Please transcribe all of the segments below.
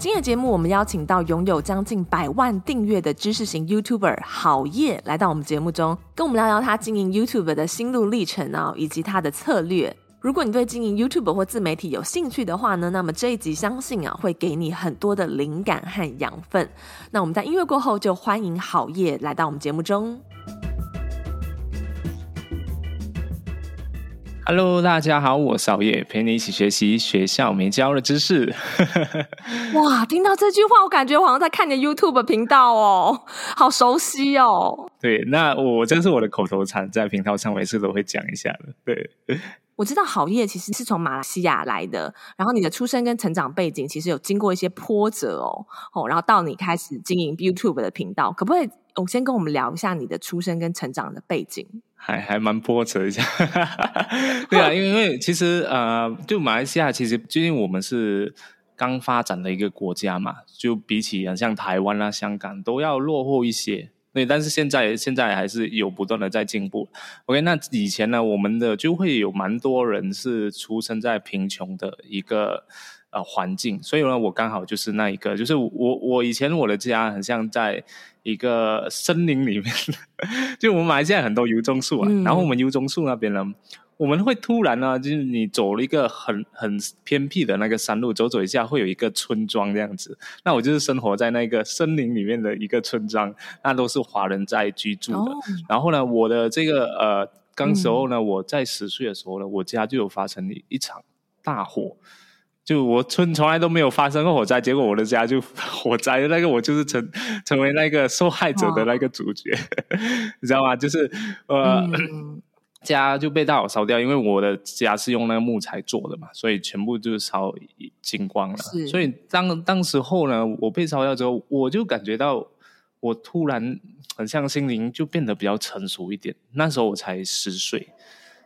今天的节目，我们邀请到拥有将近百万订阅的知识型 YouTuber 郝叶来到我们节目中，跟我们聊聊他经营 YouTube 的心路历程啊，以及他的策略。如果你对经营 YouTube 或自媒体有兴趣的话呢，那么这一集相信啊会给你很多的灵感和养分。那我们在音乐过后就欢迎郝叶来到我们节目中。Hello，大家好，我是郝叶，陪你一起学习学校没教的知识。哇，听到这句话，我感觉我好像在看你的 YouTube 频道哦，好熟悉哦。对，那我这是我的口头禅，在频道上每次都会讲一下的。对，我知道好业其实是从马来西亚来的，然后你的出生跟成长背景其实有经过一些波折哦，哦，然后到你开始经营 YouTube 的频道，可不可以？我先跟我们聊一下你的出生跟成长的背景。还还蛮波折一下，对啊，因为因为其实呃，就马来西亚其实最近我们是刚发展的一个国家嘛，就比起像台湾啊、香港都要落后一些。对，但是现在现在还是有不断的在进步。OK，那以前呢，我们的就会有蛮多人是出生在贫穷的一个呃环境，所以呢，我刚好就是那一个，就是我我以前我的家很像在。一个森林里面，就我们马来西亚很多油棕树啊，嗯、然后我们油棕树那边呢，我们会突然呢，就是你走了一个很很偏僻的那个山路，走走一下会有一个村庄这样子。那我就是生活在那个森林里面的一个村庄，那都是华人在居住的。哦、然后呢，我的这个呃，当时候呢，嗯、我在十岁的时候呢，我家就有发生一场大火。就我村从来都没有发生过火灾，结果我的家就 火灾，那个我就是成成为那个受害者的那个主角，哦、你知道吗？就是呃，嗯、家就被大火烧掉，因为我的家是用那个木材做的嘛，所以全部就烧精光了。所以当当时候呢，我被烧掉之后，我就感觉到我突然很像心灵就变得比较成熟一点。那时候我才十岁。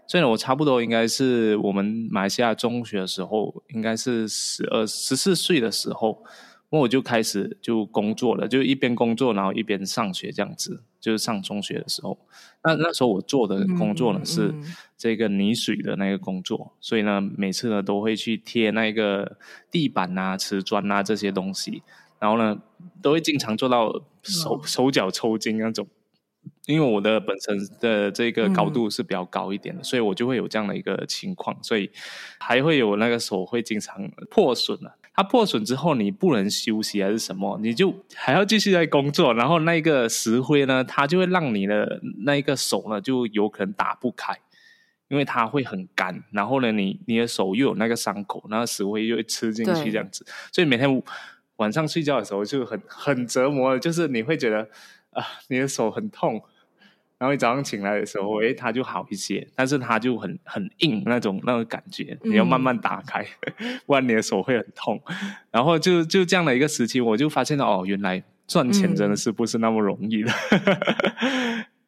所以呢，我差不多应该是我们马来西亚中学的时候，应该是十二、十四岁的时候，那我就开始就工作了，就一边工作，然后一边上学这样子，就是上中学的时候。那那时候我做的工作呢，嗯、是这个泥水的那个工作，嗯、所以呢，每次呢都会去贴那个地板啊、瓷砖啊这些东西，然后呢都会经常做到手、嗯、手脚抽筋那种。因为我的本身的这个高度是比较高一点的，嗯、所以我就会有这样的一个情况，所以还会有那个手会经常破损了。它破损之后，你不能休息还是什么，你就还要继续在工作，然后那个石灰呢，它就会让你的那一个手呢，就有可能打不开，因为它会很干。然后呢，你你的手又有那个伤口，那个石灰又会吃进去这样子，所以每天晚上睡觉的时候就很很折磨，就是你会觉得啊，你的手很痛。然后你早上醒来的时候，哎，它就好一些，但是它就很很硬那种那种感觉，你要慢慢打开，嗯、不然你的手会很痛。然后就就这样的一个时期，我就发现了哦，原来赚钱真的是不是那么容易的。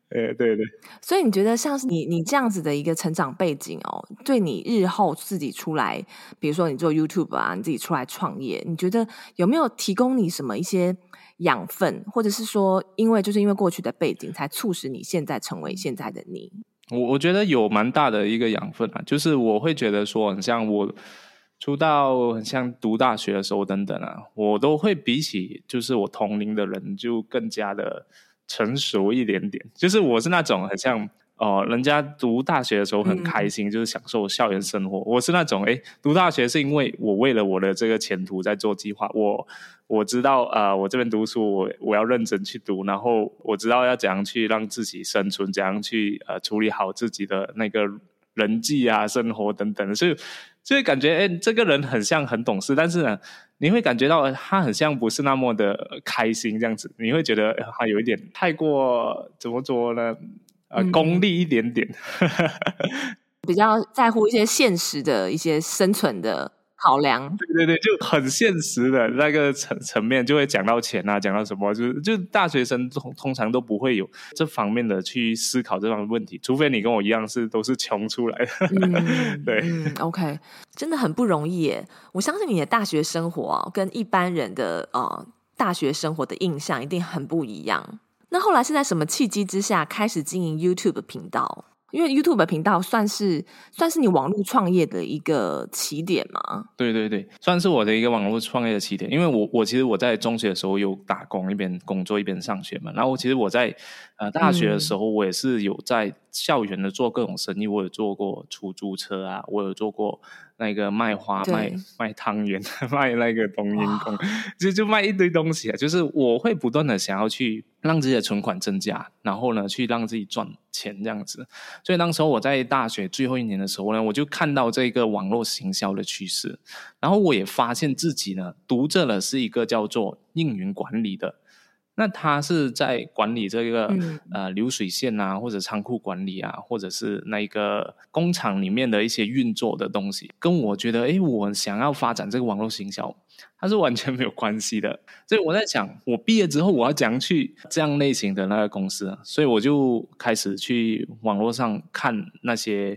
哎、嗯，对对。所以你觉得像是你你这样子的一个成长背景哦，对你日后自己出来，比如说你做 YouTube 啊，你自己出来创业，你觉得有没有提供你什么一些？养分，或者是说，因为就是因为过去的背景，才促使你现在成为现在的你。我我觉得有蛮大的一个养分啊，就是我会觉得说，很像我出道，很像读大学的时候等等啊，我都会比起就是我同龄的人就更加的成熟一点点。就是我是那种很像。哦，人家读大学的时候很开心，嗯、就是享受校园生活。我是那种，诶，读大学是因为我为了我的这个前途在做计划。我我知道，啊、呃，我这边读书，我我要认真去读，然后我知道要怎样去让自己生存，怎样去呃处理好自己的那个人际啊、生活等等。所以，所以感觉，诶，这个人很像很懂事，但是呢，你会感觉到他很像不是那么的开心这样子。你会觉得他有一点太过怎么说呢？呃，功利一点点，比较在乎一些现实的一些生存的考量。对对对，就很现实的那个层层面，就会讲到钱啊，讲到什么，就是就大学生通通常都不会有这方面的去思考这方面问题，除非你跟我一样是都是穷出来的。嗯、对、嗯、，OK，真的很不容易耶。我相信你的大学生活啊，跟一般人的呃大学生活的印象一定很不一样。那后来是在什么契机之下开始经营 YouTube 频道？因为 YouTube 频道算是算是你网络创业的一个起点嘛？对对对，算是我的一个网络创业的起点。因为我我其实我在中学的时候有打工，一边工作一边上学嘛。然后其实我在呃大学的时候，我也是有在校园的做各种生意。嗯、我有做过出租车啊，我有做过。那个卖花、卖卖汤圆、卖那个冬阴功，就就卖一堆东西啊！就是我会不断的想要去让自己的存款增加，然后呢，去让自己赚钱这样子。所以当时候我在大学最后一年的时候呢，我就看到这个网络行销的趋势，然后我也发现自己呢，读这了是一个叫做运营管理的。那他是在管理这个、嗯、呃流水线啊，或者仓库管理啊，或者是那个工厂里面的一些运作的东西，跟我觉得，诶，我想要发展这个网络行销。它是完全没有关系的，所以我在想，我毕业之后我要怎样去这样类型的那个公司，所以我就开始去网络上看那些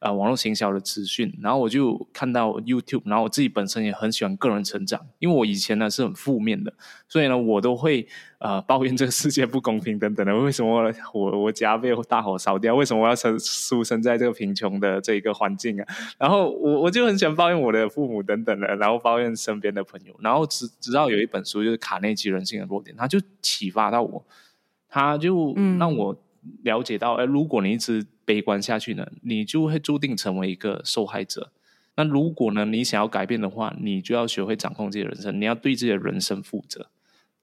呃网络行销的资讯，然后我就看到 YouTube，然后我自己本身也很喜欢个人成长，因为我以前呢是很负面的，所以呢我都会呃抱怨这个世界不公平等等的，为什么我我家被大火烧掉，为什么我要生出生在这个贫穷的这一个环境啊？然后我我就很喜欢抱怨我的父母等等的，然后抱怨身边的朋友。然后直直到有一本书，就是卡内基人性的弱点，他就启发到我，他就让我了解到，哎、嗯，如果你一直悲观下去呢，你就会注定成为一个受害者。那如果呢，你想要改变的话，你就要学会掌控自己的人生，你要对自己的人生负责。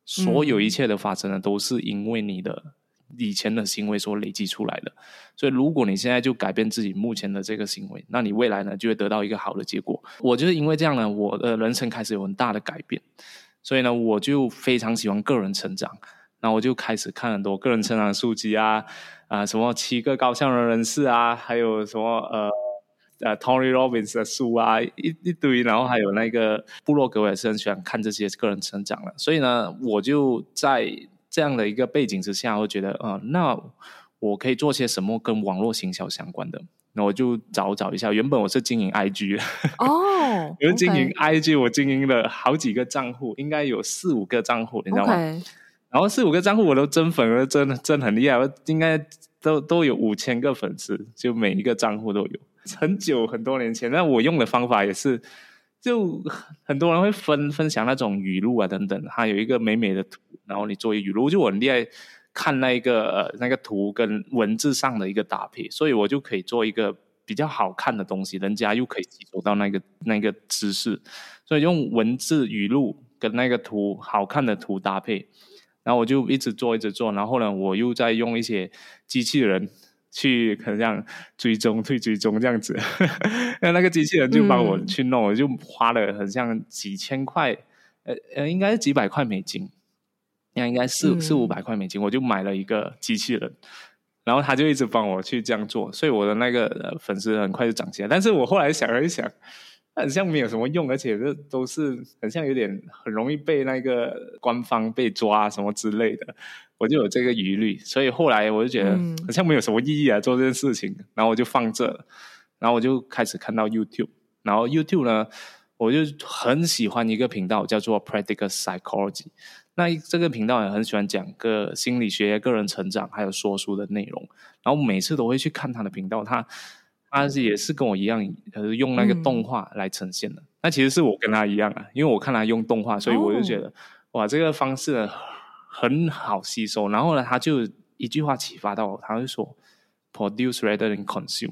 所有一切的发生呢，都是因为你的。以前的行为所累积出来的，所以如果你现在就改变自己目前的这个行为，那你未来呢就会得到一个好的结果。我就是因为这样呢，我的人生开始有很大的改变，所以呢，我就非常喜欢个人成长，那我就开始看很多个人成长的书籍啊，啊、什么七个高效的人士啊，还有什么呃呃 Tony Robbins 的书啊，一一堆，然后还有那个部落格，我也是很喜欢看这些个人成长的，所以呢，我就在。这样的一个背景之下，我觉得，呃，那我可以做些什么跟网络行销相关的？那我就找找一下。原本我是经营 IG 的哦，我是经营 IG，我经营了好几个账户，应该有四五个账户，你知道吗然后四五个账户我都增粉了，真的真的很厉害，我应该都都有五千个粉丝，就每一个账户都有。很久很多年前，那我用的方法也是。就很多人会分分享那种语录啊等等，它有一个美美的图，然后你做一语录，就我很厉害看那一个呃那个图跟文字上的一个搭配，所以我就可以做一个比较好看的东西，人家又可以吸收到那个那个知识，所以用文字语录跟那个图好看的图搭配，然后我就一直做一直做，然后呢我又在用一些机器人。去可能这样追踪、退追踪这样子，那那个机器人就帮我去弄，我、嗯、就花了很像几千块，呃呃，应该是几百块美金，那应该四、嗯、四五百块美金，我就买了一个机器人，然后他就一直帮我去这样做，所以我的那个粉丝很快就涨起来。但是我后来想了一想，很像没有什么用，而且这都是很像有点很容易被那个官方被抓什么之类的。我就有这个疑虑，所以后来我就觉得好像没有什么意义啊，做这件事情，嗯、然后我就放这了，然后我就开始看到 YouTube，然后 YouTube 呢，我就很喜欢一个频道叫做 Practical Psychology，那这个频道也很喜欢讲个心理学、个人成长还有说书的内容，然后每次都会去看他的频道，他他是也是跟我一样，呃用那个动画来呈现的，嗯、那其实是我跟他一样啊，因为我看他用动画，所以我就觉得、哦、哇，这个方式呢。很好吸收，然后呢，他就一句话启发到我，他就说 “produce rather than consume”。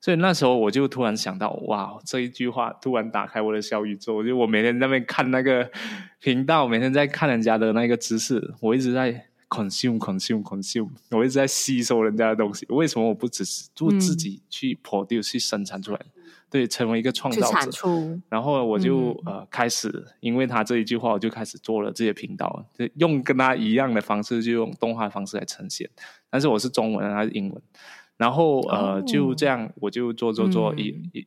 所以那时候我就突然想到，哇，这一句话突然打开我的小宇宙。就我每天在那边看那个频道，每天在看人家的那个知识，我一直在 consume consume consume，我一直在吸收人家的东西。为什么我不只是做自己去 produce、嗯、去生产出来？对，成为一个创造者，然后我就、嗯、呃开始，因为他这一句话，我就开始做了这些频道，就用跟他一样的方式，就用动画的方式来呈现。但是我是中文，他是英文，然后呃、哦、就这样，我就做做做一一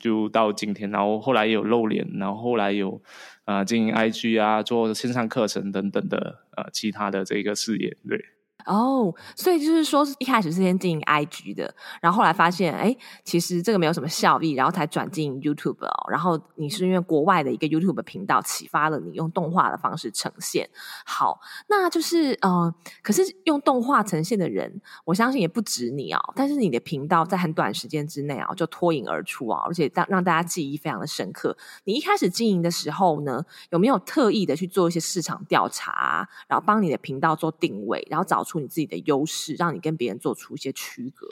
就到今天，然后后来也有露脸，然后后来有啊、经营 IG 啊，做线上课程等等的啊其他的这个事业，对。哦，oh, 所以就是说，一开始是先经营 IG 的，然后后来发现，哎，其实这个没有什么效益，然后才转进 YouTube 哦。然后你是因为国外的一个 YouTube 频道启发了你用动画的方式呈现。好，那就是呃，可是用动画呈现的人，我相信也不止你哦。但是你的频道在很短时间之内啊，就脱颖而出啊，而且让让大家记忆非常的深刻。你一开始经营的时候呢，有没有特意的去做一些市场调查，然后帮你的频道做定位，然后找出你自己的优势，让你跟别人做出一些区隔。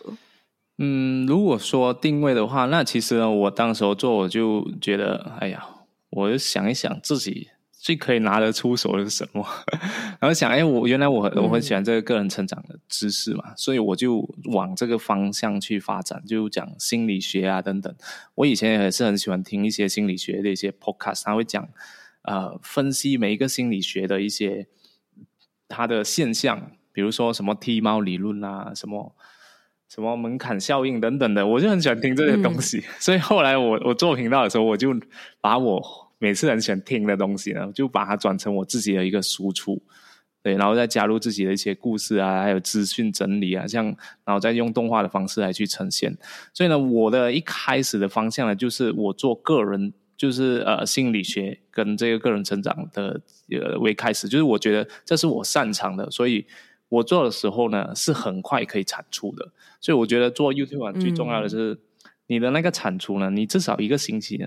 嗯，如果说定位的话，那其实呢，我当时候做，我就觉得，哎呀，我就想一想自己最可以拿得出手的是什么，然后想，哎，我原来我我很喜欢这个个人成长的知识嘛，嗯、所以我就往这个方向去发展，就讲心理学啊等等。我以前也是很喜欢听一些心理学的一些 podcast，他会讲呃分析每一个心理学的一些它的现象。比如说什么剃猫理论啊，什么什么门槛效应等等的，我就很喜欢听这些东西。嗯、所以后来我我做频道的时候，我就把我每次很喜欢听的东西呢，就把它转成我自己的一个输出，对，然后再加入自己的一些故事啊，还有资讯整理啊，像然后再用动画的方式来去呈现。所以呢，我的一开始的方向呢，就是我做个人，就是呃心理学跟这个个人成长的呃为开始，就是我觉得这是我擅长的，所以。我做的时候呢，是很快可以产出的，所以我觉得做 YouTube 最重要的是你的那个产出呢，嗯、你至少一个星期呢，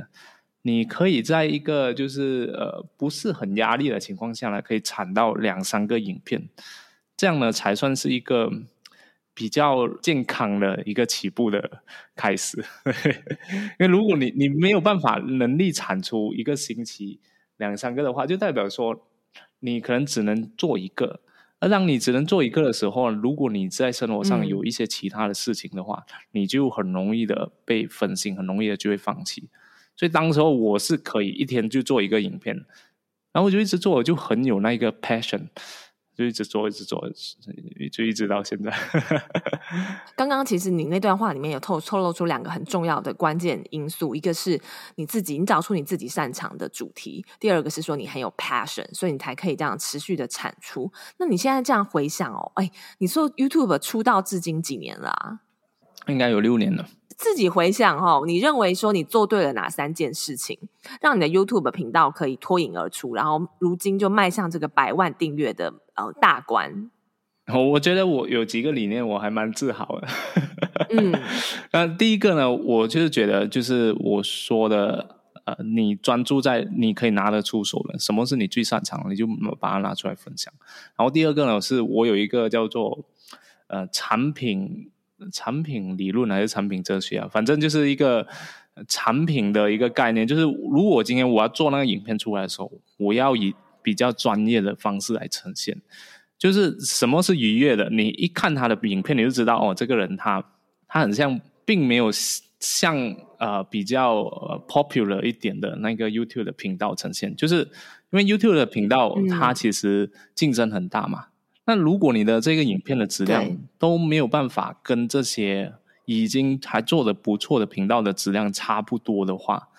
你可以在一个就是呃不是很压力的情况下呢，可以产到两三个影片，这样呢才算是一个比较健康的一个起步的开始。因为如果你你没有办法能力产出一个星期两三个的话，就代表说你可能只能做一个。而当你只能做一个的时候，如果你在生活上有一些其他的事情的话，嗯、你就很容易的被分心，很容易的就会放弃。所以当时候我是可以一天就做一个影片，然后我就一直做，我就很有那个 passion。就一直做，一直做，就一直到现在。刚刚其实你那段话里面有透透露出两个很重要的关键因素，一个是你自己，你找出你自己擅长的主题；第二个是说你很有 passion，所以你才可以这样持续的产出。那你现在这样回想哦，哎，你说 YouTube 出道至今几年了啊？应该有六年了。自己回想哦，你认为说你做对了哪三件事情，让你的 YouTube 频道可以脱颖而出，然后如今就迈向这个百万订阅的呃大关？我觉得我有几个理念，我还蛮自豪的。嗯，那第一个呢，我就是觉得就是我说的，呃，你专注在你可以拿得出手的，什么是你最擅长的，你就把它拿出来分享。然后第二个呢，是我有一个叫做呃产品。产品理论还是产品哲学啊？反正就是一个产品的一个概念。就是如果今天我要做那个影片出来的时候，我要以比较专业的方式来呈现。就是什么是愉悦的？你一看他的影片，你就知道哦，这个人他他很像，并没有像呃比较 popular 一点的那个 YouTube 的频道呈现。就是因为 YouTube 的频道它其实竞争很大嘛。那如果你的这个影片的质量都没有办法跟这些已经还做的不错的频道的质量差不多的话，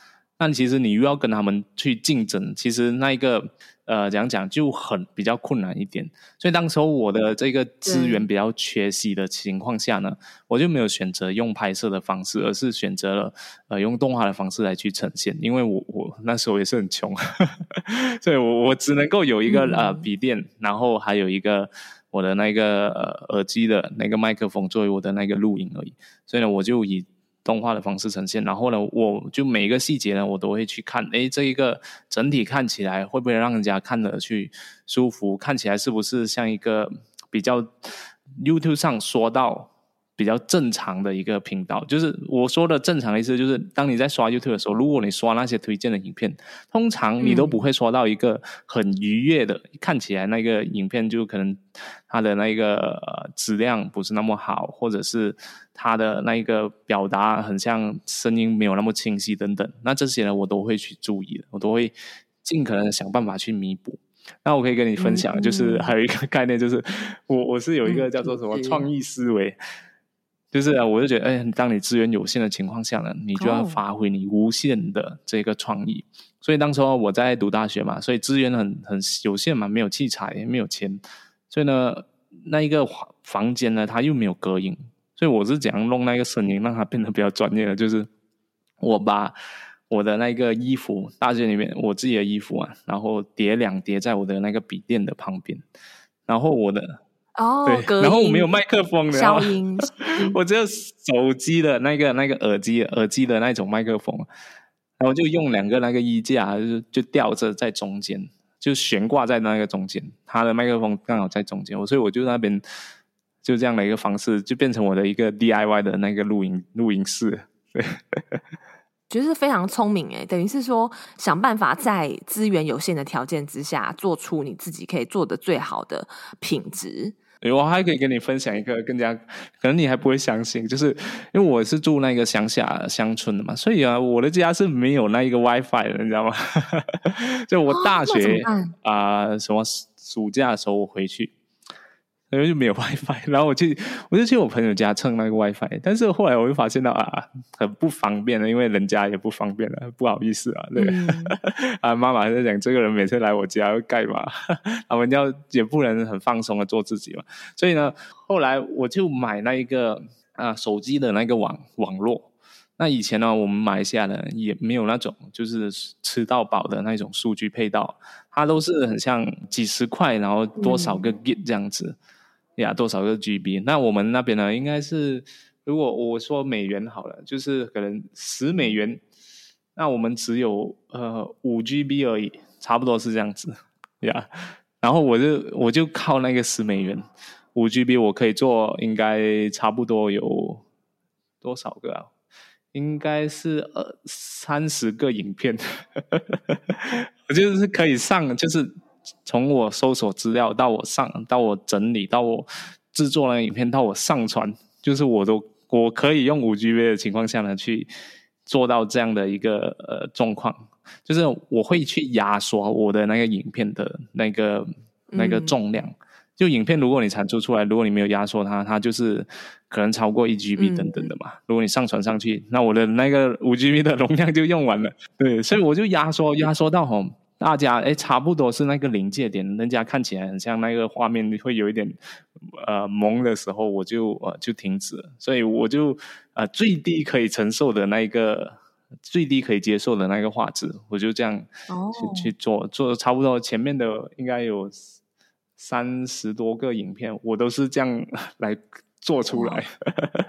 那其实你又要跟他们去竞争，其实那一个。呃，讲讲就很比较困难一点，所以当时候我的这个资源比较缺席的情况下呢，嗯、我就没有选择用拍摄的方式，而是选择了呃用动画的方式来去呈现，因为我我那时候也是很穷，所以我我只能够有一个、嗯、呃笔电，然后还有一个我的那个呃耳机的那个麦克风作为我的那个录音而已，所以呢，我就以。动画的方式呈现，然后呢，我就每一个细节呢，我都会去看，诶，这一个整体看起来会不会让人家看得去舒服？看起来是不是像一个比较 YouTube 上说到。比较正常的一个频道，就是我说的正常的意思，就是当你在刷 YouTube 的时候，如果你刷那些推荐的影片，通常你都不会刷到一个很愉悦的，看起来那个影片就可能它的那个、质量不是那么好，或者是它的那一个表达很像声音没有那么清晰等等，那这些呢，我都会去注意的，我都会尽可能想办法去弥补。那我可以跟你分享，就是还有一个概念，就是我我是有一个叫做什么创意思维。就是我就觉得，哎，当你资源有限的情况下呢，你就要发挥你无限的这个创意。Oh. 所以当时候我在读大学嘛，所以资源很很有限嘛，没有器材，也没有钱，所以呢，那一个房间呢，它又没有隔音，所以我是怎样弄那个声音，让它变得比较专业的，就是我把我的那个衣服，大学里面我自己的衣服啊，然后叠两叠在我的那个笔垫的旁边，然后我的。哦，对，然后我没有麦克风的，消音，我只有手机的那个那个耳机耳机的那种麦克风，然后就用两个那个衣架，就就吊着在中间，就悬挂在那个中间，他的麦克风刚好在中间，所以我就那边就这样的一个方式，就变成我的一个 DIY 的那个录音录音室，对。觉得是非常聪明诶，等于是说想办法在资源有限的条件之下，做出你自己可以做的最好的品质。我还可以跟你分享一个更加可能你还不会相信，就是因为我是住那个乡下乡村的嘛，所以啊，我的家是没有那一个 WiFi 的，你知道吗？就我大学啊、呃，什么暑假的时候我回去。因为就没有 WiFi，然后我去我就去我朋友家蹭那个 WiFi，但是后来我就发现到啊，很不方便的，因为人家也不方便了，不好意思啊，对，嗯、啊，妈妈在讲这个人每次来我家要干嘛，我们要也不能很放松的做自己嘛，所以呢，后来我就买那一个啊手机的那个网网络，那以前呢，我们马来西亚的也没有那种就是吃到饱的那种数据配套，它都是很像几十块，然后多少个 G 这样子。嗯呀，多少个 GB？那我们那边呢？应该是，如果我说美元好了，就是可能十美元，那我们只有呃五 GB 而已，差不多是这样子呀。然后我就我就靠那个十美元，五 GB 我可以做，应该差不多有多少个啊？应该是呃三十个影片，我就是可以上，就是。从我搜索资料到我上，到我整理，到我制作那个影片，到我上传，就是我都我可以用五 G B 的情况下呢，去做到这样的一个呃状况，就是我会去压缩我的那个影片的那个那个重量。嗯、就影片如果你产出出来，如果你没有压缩它，它就是可能超过一 G B 等等的嘛。嗯、如果你上传上去，那我的那个五 G B 的容量就用完了。对，所以我就压缩压缩到吼。大家哎，差不多是那个临界点，人家看起来很像那个画面会有一点呃蒙的时候，我就呃就停止了。所以我就呃最低可以承受的那一个最低可以接受的那个画质，我就这样去、oh. 去做做差不多前面的应该有三十多个影片，我都是这样来。做出来，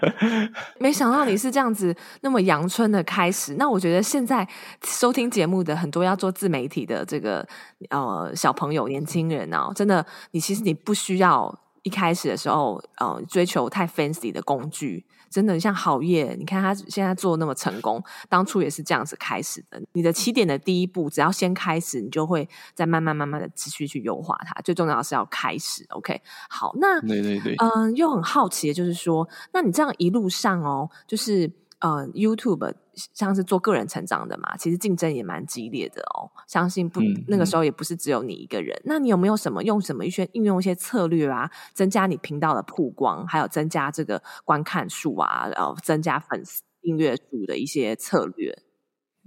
没想到你是这样子那么阳春的开始。那我觉得现在收听节目的很多要做自媒体的这个呃小朋友、年轻人啊，真的，你其实你不需要。一开始的时候，呃，追求太 fancy 的工具，真的像好业，你看他现在做那么成功，当初也是这样子开始的。你的起点的第一步，只要先开始，你就会再慢慢慢慢的持续去优化它。最重要的是要开始，OK？好，那对对对，嗯、呃，又很好奇的就是说，那你这样一路上哦，就是。呃，YouTube 像是做个人成长的嘛，其实竞争也蛮激烈的哦。相信不，嗯、那个时候也不是只有你一个人。嗯、那你有没有什么用什么一些运用一些策略啊，增加你频道的曝光，还有增加这个观看数啊，然后增加粉丝订阅数的一些策略？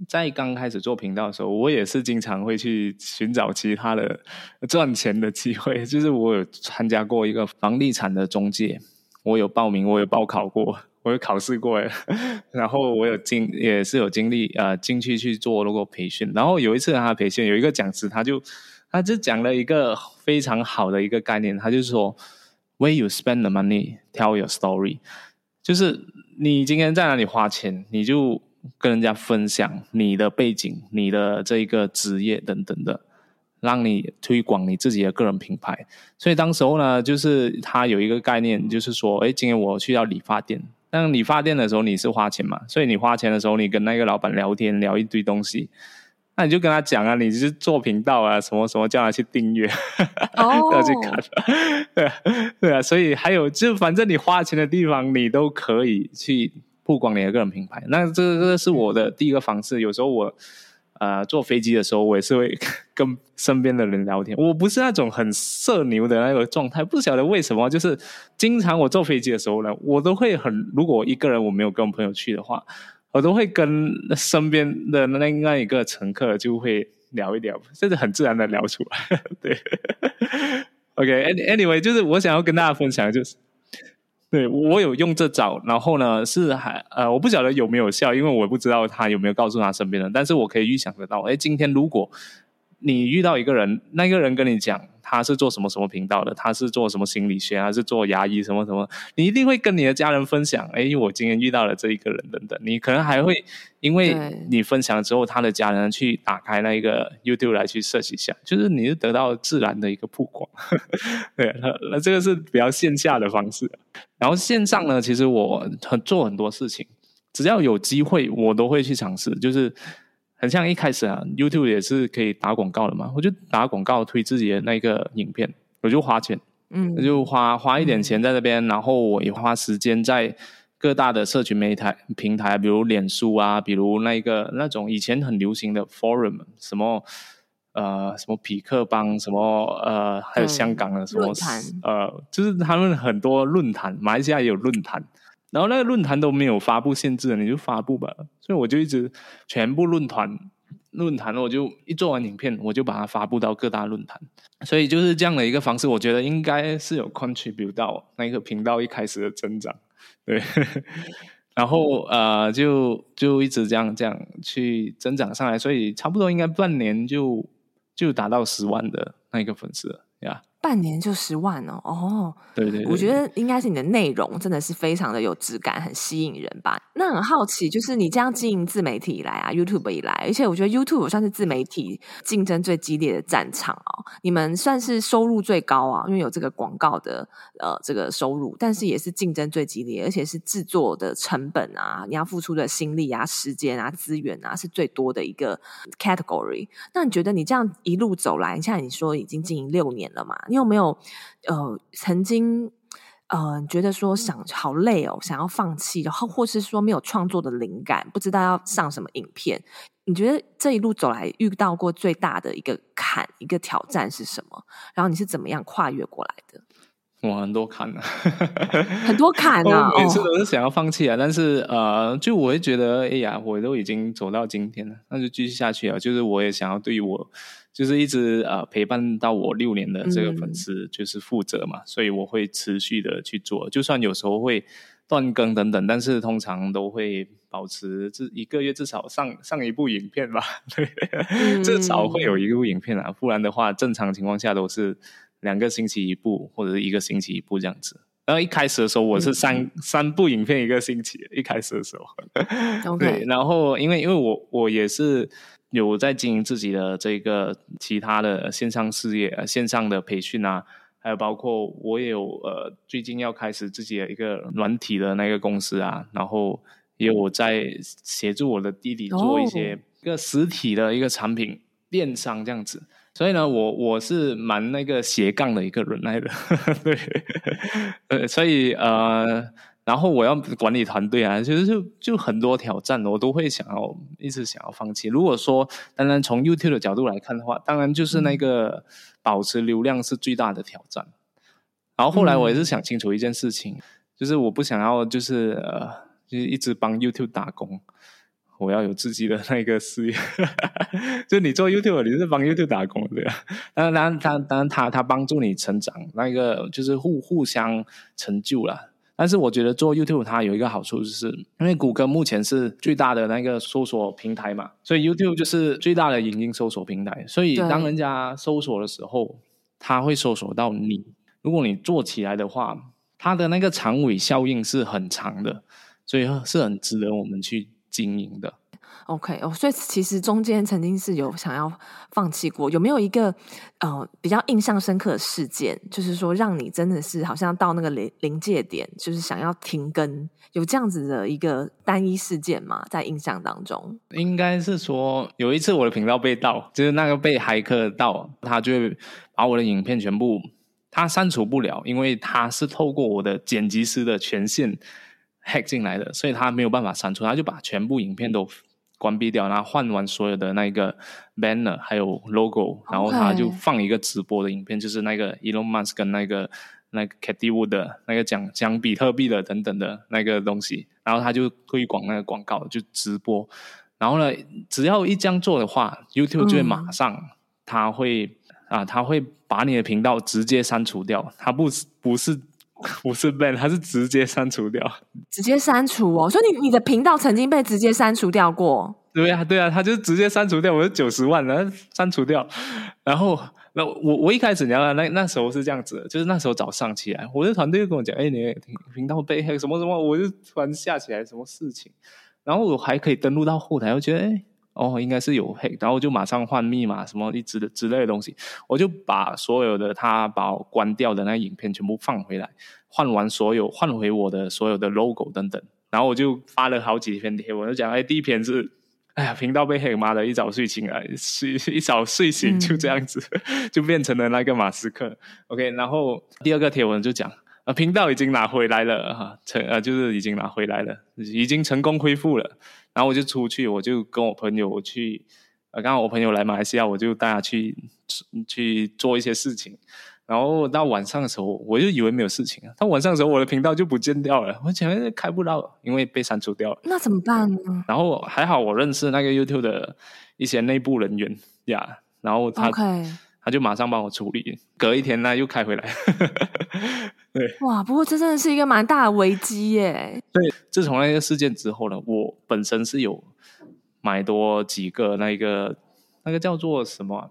在刚开始做频道的时候，我也是经常会去寻找其他的赚钱的机会。就是我有参加过一个房地产的中介，我有报名，我有报考过。我有考试过诶，然后我有经也是有经历呃进去去做那个培训，然后有一次他培训有一个讲师，他就他就讲了一个非常好的一个概念，他就说 Where you spend the money, tell your story，就是你今天在哪里花钱，你就跟人家分享你的背景、你的这个职业等等的，让你推广你自己的个人品牌。所以当时候呢，就是他有一个概念，就是说，诶，今天我去到理发店。当你发店的时候，你是花钱嘛？所以你花钱的时候，你跟那个老板聊天，聊一堆东西，那你就跟他讲啊，你是做频道啊，什么什么，叫他去订阅，哦，要去看，对啊，对啊。所以还有，就反正你花钱的地方，你都可以去曝光你的个人品牌。那这个这个是我的第一个方式。有时候我呃，坐飞机的时候，我也是会 跟身边的人聊天。我不是那种很社牛的那个状态，不晓得为什么，就是经常我坐飞机的时候呢，我都会很，如果一个人我没有跟朋友去的话，我都会跟身边的那那一个乘客就会聊一聊，甚至很自然的聊出来。对，OK，Anyway，就是我想要跟大家分享，就是。对，我有用这招，然后呢是还呃，我不晓得有没有效，因为我不知道他有没有告诉他身边人，但是我可以预想得到，哎，今天如果你遇到一个人，那个人跟你讲。他是做什么什么频道的？他是做什么心理学？还是做牙医什么什么？你一定会跟你的家人分享。哎，我今天遇到了这一个人，等等。你可能还会因为你分享之后，他的家人去打开那一个 YouTube 来去 search 一下，就是你是得到自然的一个曝光。对，那那这个是比较线下的方式。然后线上呢，其实我很做很多事情，只要有机会，我都会去尝试。就是。很像一开始啊，YouTube 也是可以打广告的嘛，我就打广告推自己的那个影片，我就花钱，嗯，我就花花一点钱在这边，嗯，然后我也花时间在各大的社群媒体平台，比如脸书啊，比如那个那种以前很流行的 Forum，什么呃什么匹克邦，什么呃还有香港的什么呃，就是他们很多论坛，马来西亚也有论坛。然后那个论坛都没有发布限制，你就发布吧。所以我就一直全部论坛论坛，我就一做完影片，我就把它发布到各大论坛。所以就是这样的一个方式，我觉得应该是有 contribute 到那个频道一开始的增长。对，然后呃，就就一直这样这样去增长上来，所以差不多应该半年就就达到十万的那个粉丝呀。半年就十万哦，哦，对对，对，我觉得应该是你的内容真的是非常的有质感，很吸引人吧。那很好奇，就是你这样经营自媒体以来啊，YouTube 以来，而且我觉得 YouTube 算是自媒体竞争最激烈的战场哦。你们算是收入最高啊，因为有这个广告的呃这个收入，但是也是竞争最激烈，而且是制作的成本啊，你要付出的心力啊、时间啊、资源啊是最多的一个 category。那你觉得你这样一路走来，现在你说已经经营六年了嘛？你有没有呃曾经呃觉得说想好累哦，想要放弃，然后或是说没有创作的灵感，不知道要上什么影片？你觉得这一路走来遇到过最大的一个坎、一个挑战是什么？然后你是怎么样跨越过来的？哇，很多坎啊，很多坎啊！每次都是想要放弃啊，哦、但是呃，就我会觉得，哎呀，我都已经走到今天了，那就继续下去啊。就是我也想要对于我，就是一直呃陪伴到我六年的这个粉丝，就是负责嘛、嗯，所以我会持续的去做，就算有时候会断更等等，但是通常都会保持至一个月至少上上一部影片吧，对，嗯、至少会有一部影片啊，不然的话，正常情况下都是。两个星期一部，或者是一个星期一部这样子。然后一开始的时候，我是三、嗯、三部影片一个星期。一开始的时候. 对。然后因为因为我我也是有在经营自己的这个其他的线上事业，线上的培训啊，还有包括我也有呃最近要开始自己的一个软体的那个公司啊，然后也有在协助我的弟弟做一些一个实体的一个产品、哦、电商这样子。所以呢，我我是蛮那个斜杠的一个人来的，对，呃，所以呃，然后我要管理团队啊，其实就就很多挑战，我都会想要一直想要放弃。如果说当然从 YouTube 的角度来看的话，当然就是那个保持流量是最大的挑战。然后后来我也是想清楚一件事情，就是我不想要就是呃，就是一直帮 YouTube 打工。我要有自己的那个事业，就你做 YouTube，你是帮 YouTube 打工对吧？当然，当然，当然，他他帮助你成长，那个就是互互相成就了。但是我觉得做 YouTube 它有一个好处，就是因为谷歌目前是最大的那个搜索平台嘛，所以 YouTube 就是最大的影音搜索平台。所以当人家搜索的时候，他会搜索到你。如果你做起来的话，它的那个长尾效应是很长的，所以是很值得我们去。经营的，OK 哦，所以其实中间曾经是有想要放弃过，有没有一个呃比较印象深刻的事件，就是说让你真的是好像到那个临临界点，就是想要停更，有这样子的一个单一事件吗？在印象当中，应该是说有一次我的频道被盗，就是那个被骇客盗，他就会把我的影片全部他删除不了，因为他是透过我的剪辑师的权限。Hack 进来的，所以他没有办法删除，他就把全部影片都关闭掉，然后换完所有的那个 banner 还有 logo，然后他就放一个直播的影片就是那个 Elon Musk 跟那个那个 Cathie Wood 的那个讲讲比特币的等等的那个东西，然后他就推广那个广告，就直播。然后呢，只要一这样做的话，YouTube 就会马上他会、嗯、啊，他会把你的频道直接删除掉，他不是不是。不是 ban，他是直接删除掉，直接删除哦。所以你你的频道曾经被直接删除掉过？对啊，对啊，他就直接删除掉，我是九十万，然后删除掉。然后那我我一开始你知道那那时候是这样子的，就是那时候早上起来，我的团队就跟我讲，哎，你频道被黑什么什么，我就突然下起来，什么事情？然后我还可以登录到后台，我觉得哎。哦，应该是有黑，然后就马上换密码什么一之的之类的东西，我就把所有的他把我关掉的那影片全部放回来，换完所有换回我的所有的 logo 等等，然后我就发了好几篇贴我，就讲哎，第一篇是哎呀频道被黑，妈的一早睡醒来睡一早睡醒就这样子，嗯、就变成了那个马斯克。OK，然后第二个贴文就讲啊频道已经拿回来了哈，成啊就是已经拿回来了，已经成功恢复了。然后我就出去，我就跟我朋友去，呃，刚好我朋友来马来西亚，我就带他去去做一些事情。然后到晚上的时候，我就以为没有事情啊。到晚上的时候，我的频道就不见掉了，我前面开不到，因为被删除掉了。那怎么办呢？然后还好，我认识那个 YouTube 的一些内部人员呀然后他。他就马上帮我处理，隔一天呢又开回来。对，哇！不过这真的是一个蛮大的危机耶。对，自从那个事件之后呢，我本身是有买多几个那个那个叫做什么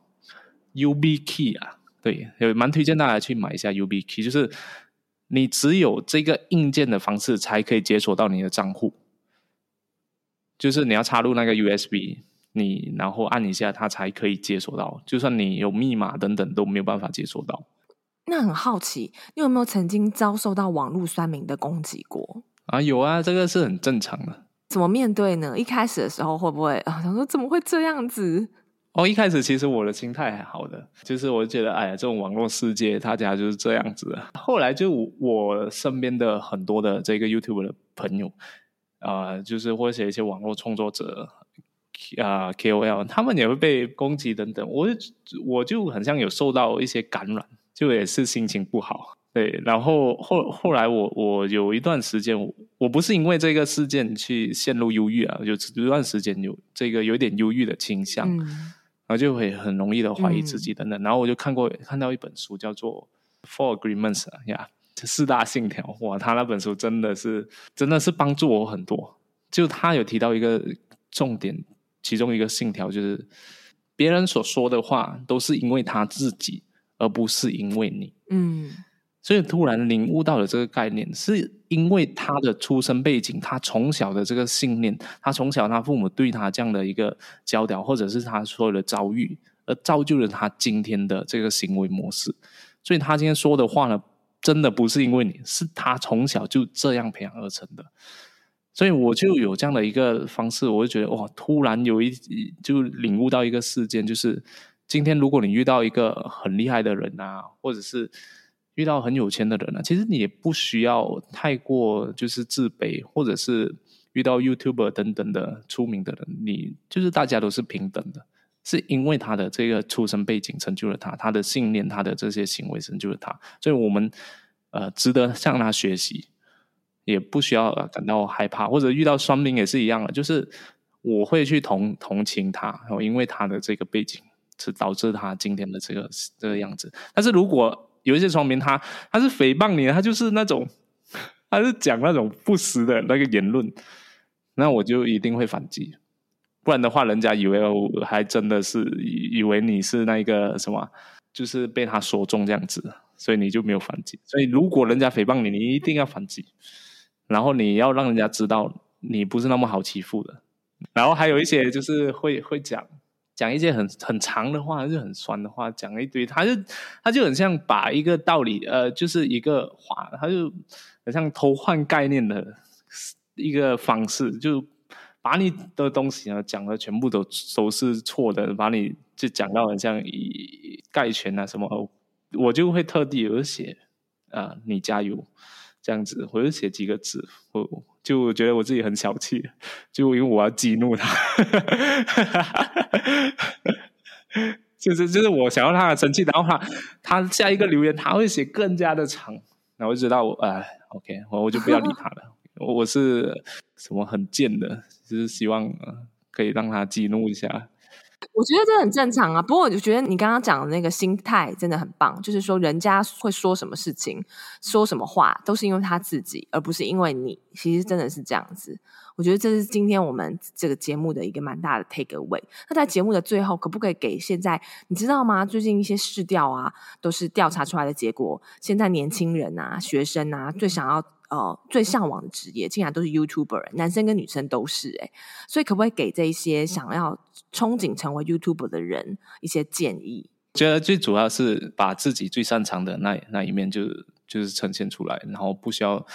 YubiKey 啊？对，有蛮推荐大家去买一下 YubiKey，就是你只有这个硬件的方式才可以解锁到你的账户，就是你要插入那个 USB。你然后按一下，它才可以解锁到。就算你有密码等等，都没有办法解锁到。那很好奇，你有没有曾经遭受到网络酸民的攻击过？啊，有啊，这个是很正常的。怎么面对呢？一开始的时候会不会啊？想说怎么会这样子？哦，一开始其实我的心态还好的，就是我觉得，哎呀，这种网络世界，大家就是这样子的。后来就我身边的很多的这个 YouTube 的朋友啊、呃，就是或者一些网络创作者。啊，KOL 他们也会被攻击等等，我我就很像有受到一些感染，就也是心情不好。对，然后后后来我我有一段时间，我我不是因为这个事件去陷入忧郁啊，有一段时间有这个有点忧郁的倾向，嗯、然后就会很容易的怀疑自己等等。嗯、然后我就看过看到一本书叫做《Four Agreements》呀，这四大信条。哇，他那本书真的是真的是帮助我很多。就他有提到一个重点。其中一个信条就是，别人所说的话都是因为他自己，而不是因为你。嗯，所以突然领悟到了这个概念，是因为他的出生背景，他从小的这个信念，他从小他父母对他这样的一个教导，或者是他所有的遭遇，而造就了他今天的这个行为模式。所以他今天说的话呢，真的不是因为你，是他从小就这样培养而成的。所以我就有这样的一个方式，我就觉得哇，突然有一就领悟到一个事件，就是今天如果你遇到一个很厉害的人啊，或者是遇到很有钱的人啊，其实你也不需要太过就是自卑，或者是遇到 YouTuber 等等的出名的人，你就是大家都是平等的，是因为他的这个出身背景成就了他，他的信念，他的这些行为成就了他，所以我们呃值得向他学习。也不需要感到害怕，或者遇到双民也是一样的，就是我会去同同情他，然后因为他的这个背景是导致他今天的这个这个样子。但是如果有一些双民他他是诽谤你，他就是那种他是讲那种不实的那个言论，那我就一定会反击，不然的话，人家以为我还真的是以为你是那个什么，就是被他说中这样子，所以你就没有反击。所以如果人家诽谤你，你一定要反击。然后你要让人家知道你不是那么好欺负的，然后还有一些就是会会讲讲一些很很长的话，就很酸的话，讲一堆，他就他就很像把一个道理，呃，就是一个话，他就很像偷换概念的一个方式，就把你的东西呢讲的全部都都是错的，把你就讲到很像以概全啊什么，我就会特地有写啊，你加油。这样子，我就写几个字，我就觉得我自己很小气，就因为我要激怒他，就是就是我想要让他生气，然后他他下一个留言他会写更加的长，然后我就知道我哎，OK，我我就不要理他了，我是什么很贱的，就是希望可以让他激怒一下。我觉得这很正常啊，不过我就觉得你刚刚讲的那个心态真的很棒，就是说人家会说什么事情、说什么话，都是因为他自己，而不是因为你。其实真的是这样子。我觉得这是今天我们这个节目的一个蛮大的 take away。那在节目的最后，可不可以给现在你知道吗？最近一些市调啊，都是调查出来的结果，现在年轻人啊、学生啊，最想要。呃，最向往的职业竟然都是 YouTuber，男生跟女生都是哎，所以可不可以给这一些想要憧憬成为 YouTuber 的人一些建议？我觉得最主要是把自己最擅长的那那一面就就是呈现出来，然后不需要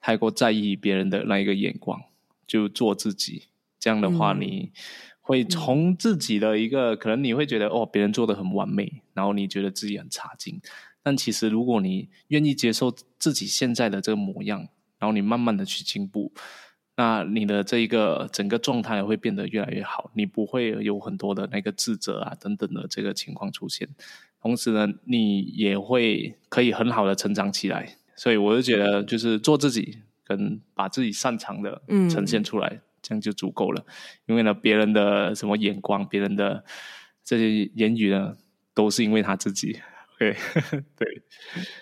太过在意别人的那一个眼光，就做自己。这样的话，你会从自己的一个、嗯、可能你会觉得哦，别人做的很完美，然后你觉得自己很差劲。但其实，如果你愿意接受自己现在的这个模样，然后你慢慢的去进步，那你的这一个整个状态会变得越来越好。你不会有很多的那个自责啊等等的这个情况出现。同时呢，你也会可以很好的成长起来。所以我就觉得，就是做自己，跟把自己擅长的呈现出来，嗯、这样就足够了。因为呢，别人的什么眼光，别人的这些言语呢，都是因为他自己。对 对，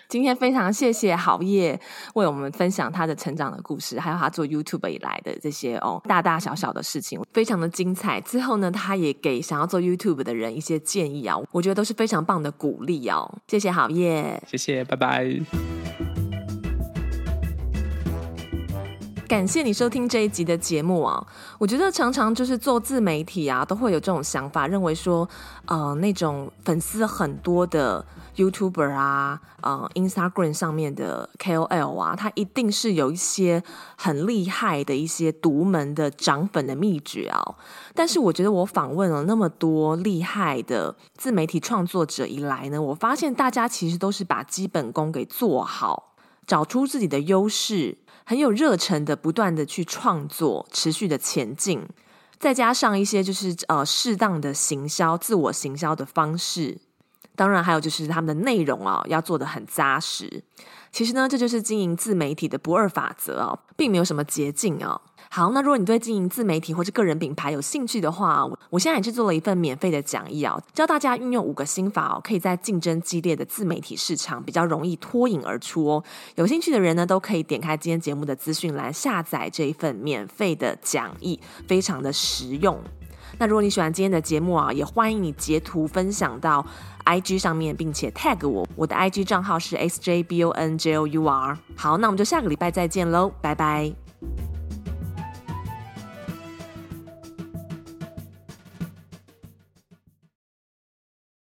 今天非常谢谢郝叶为我们分享他的成长的故事，还有他做 YouTube 以来的这些哦大大小小的事情，非常的精彩。之后呢，他也给想要做 YouTube 的人一些建议啊，我觉得都是非常棒的鼓励哦。谢谢郝叶，谢谢，拜拜。感谢你收听这一集的节目啊！我觉得常常就是做自媒体啊，都会有这种想法，认为说，呃，那种粉丝很多的 YouTuber 啊，呃，Instagram 上面的 KOL 啊，他一定是有一些很厉害的一些独门的涨粉的秘诀啊。但是我觉得我访问了那么多厉害的自媒体创作者以来呢，我发现大家其实都是把基本功给做好，找出自己的优势。很有热忱的，不断的去创作，持续的前进，再加上一些就是呃适当的行销、自我行销的方式，当然还有就是他们的内容啊、要做得很扎实。其实呢，这就是经营自媒体的不二法则哦，并没有什么捷径哦。好，那如果你对经营自媒体或者个人品牌有兴趣的话，我现在也制作了一份免费的讲义啊，教大家运用五个心法哦，可以在竞争激烈的自媒体市场比较容易脱颖而出哦。有兴趣的人呢，都可以点开今天节目的资讯栏下载这一份免费的讲义，非常的实用。那如果你喜欢今天的节目啊，也欢迎你截图分享到 IG 上面，并且 tag 我，我的 IG 账号是 SJBONJOUR。好，那我们就下个礼拜再见喽，拜拜。